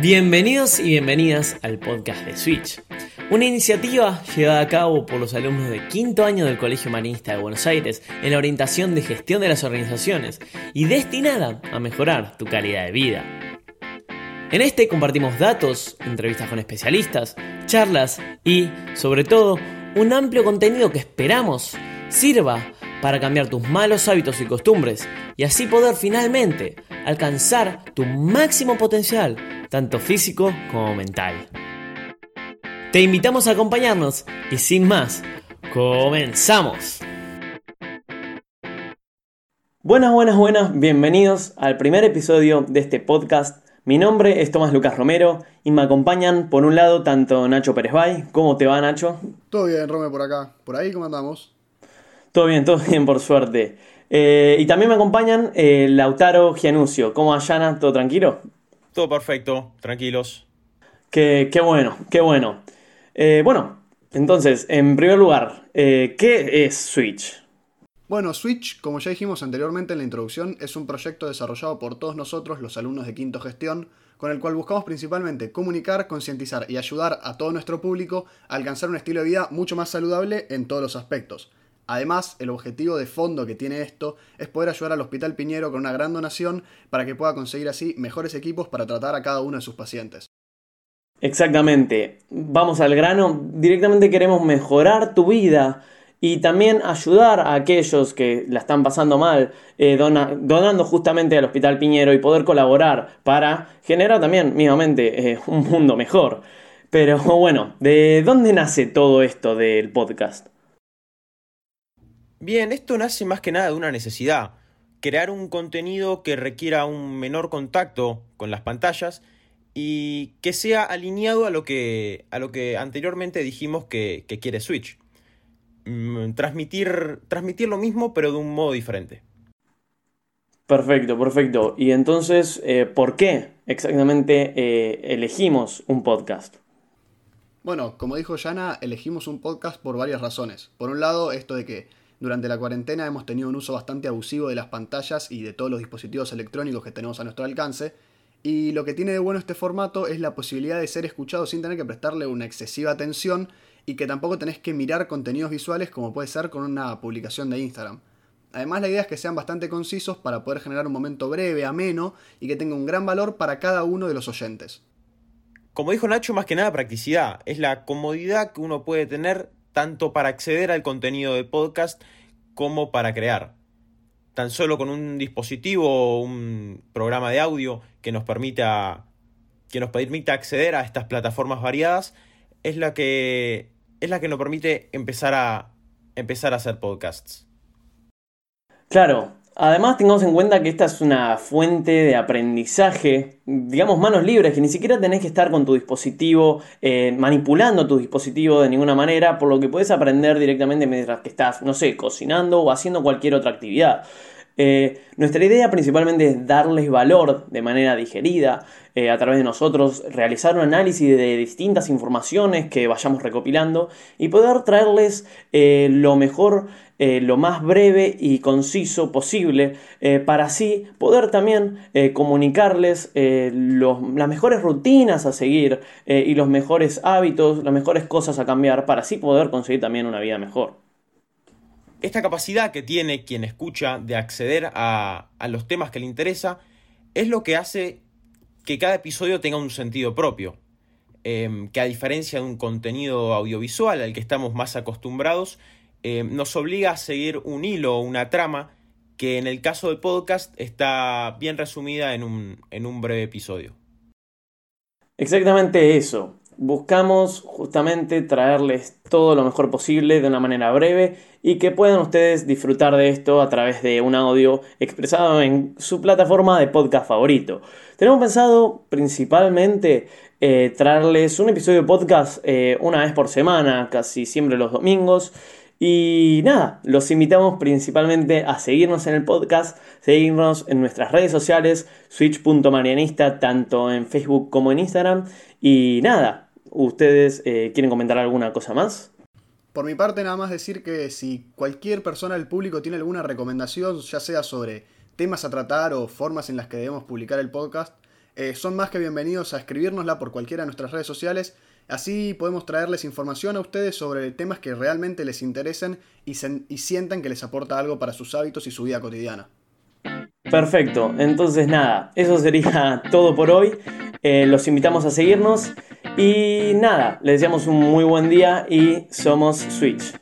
Bienvenidos y bienvenidas al podcast de Switch, una iniciativa llevada a cabo por los alumnos de quinto año del Colegio Marinista de Buenos Aires en la orientación de gestión de las organizaciones y destinada a mejorar tu calidad de vida. En este compartimos datos, entrevistas con especialistas, charlas y, sobre todo, un amplio contenido que esperamos sirva para cambiar tus malos hábitos y costumbres y así poder finalmente alcanzar tu máximo potencial, tanto físico como mental. Te invitamos a acompañarnos y sin más, comenzamos. Buenas, buenas, buenas, bienvenidos al primer episodio de este podcast. Mi nombre es Tomás Lucas Romero y me acompañan por un lado tanto Nacho Pérez Bay. ¿Cómo te va Nacho? Todo bien, Rome, por acá. ¿Por ahí cómo andamos? Todo bien, todo bien, por suerte. Eh, y también me acompañan eh, Lautaro Gianusio. ¿Cómo allana? ¿Todo tranquilo? Todo perfecto, tranquilos. Qué, bueno, qué bueno. Eh, bueno, entonces, en primer lugar, ¿qué es Switch? Bueno, Switch, como ya dijimos anteriormente en la introducción, es un proyecto desarrollado por todos nosotros, los alumnos de Quinto Gestión, con el cual buscamos principalmente comunicar, concientizar y ayudar a todo nuestro público a alcanzar un estilo de vida mucho más saludable en todos los aspectos. Además, el objetivo de fondo que tiene esto es poder ayudar al Hospital Piñero con una gran donación para que pueda conseguir así mejores equipos para tratar a cada uno de sus pacientes. Exactamente. Vamos al grano. Directamente queremos mejorar tu vida y también ayudar a aquellos que la están pasando mal, eh, donando justamente al Hospital Piñero y poder colaborar para generar también, mismamente, eh, un mundo mejor. Pero bueno, ¿de dónde nace todo esto del podcast? Bien, esto nace más que nada de una necesidad. Crear un contenido que requiera un menor contacto con las pantallas y que sea alineado a lo que, a lo que anteriormente dijimos que, quiere Switch. Mm, transmitir, transmitir lo mismo pero de un modo diferente. Perfecto, perfecto. Y entonces, eh, ¿por qué exactamente eh, elegimos un podcast? Bueno, como dijo Yana, elegimos un podcast por varias razones. Por un lado, esto de que durante la cuarentena hemos tenido un uso bastante abusivo de las pantallas y de todos los dispositivos electrónicos que tenemos a nuestro alcance. Y lo que tiene de bueno este formato es la posibilidad de ser escuchado sin tener que prestarle una excesiva atención y que tampoco tenés que mirar contenidos visuales como puede ser con una publicación de Instagram. Además la idea es que sean bastante concisos para poder generar un momento breve, ameno y que tenga un gran valor para cada uno de los oyentes. Como dijo Nacho, más que nada practicidad. Es la comodidad que uno puede tener tanto para acceder al contenido de podcast como para crear. Tan solo con un dispositivo o un programa de audio que nos permita que nos permita acceder a estas plataformas variadas es la que es la que nos permite empezar a empezar a hacer podcasts. Claro, Además, tengamos en cuenta que esta es una fuente de aprendizaje, digamos, manos libres, que ni siquiera tenés que estar con tu dispositivo, eh, manipulando tu dispositivo de ninguna manera, por lo que puedes aprender directamente mientras que estás, no sé, cocinando o haciendo cualquier otra actividad. Eh, nuestra idea principalmente es darles valor de manera digerida eh, a través de nosotros, realizar un análisis de distintas informaciones que vayamos recopilando y poder traerles lo mejor, lo más breve y conciso posible para así poder también comunicarles las mejores rutinas a seguir y los mejores hábitos, las mejores cosas a cambiar para así poder conseguir también una vida mejor esta capacidad que tiene quien escucha de acceder a, los temas que le interesa es lo que hace que cada episodio tenga un sentido propio. Em, que a diferencia de un contenido audiovisual al que estamos más acostumbrados, em, nos obliga a seguir un hilo o una trama que en el caso del podcast está bien resumida en un, en un breve episodio. Exactamente eso. Buscamos justamente traerles todo lo mejor posible de una manera breve y que puedan ustedes disfrutar de esto a través de un audio expresado en su plataforma de podcast favorito. Tenemos pensado principalmente eh, traerles un episodio de podcast eh, una vez por semana, casi siempre los domingos. Y nada, los invitamos principalmente a seguirnos en el podcast, seguirnos en nuestras redes sociales, switch.marianista, tanto en Facebook como en Instagram. Y nada, ¿Ustedes eh, quieren comentar alguna cosa más? Por mi parte, nada más decir que si cualquier persona del público tiene alguna recomendación, ya sea sobre temas a tratar o formas en las que debemos publicar el podcast, eh, son más que bienvenidos a escribirnosla por cualquiera de nuestras redes sociales. Así podemos traerles información a ustedes sobre temas que realmente les interesen y, sientan que les aporta algo para sus hábitos y su vida cotidiana. Perfecto, entonces nada, eso sería todo por hoy. Eh, los invitamos a seguirnos y nada, les deseamos un muy buen día y somos Switch.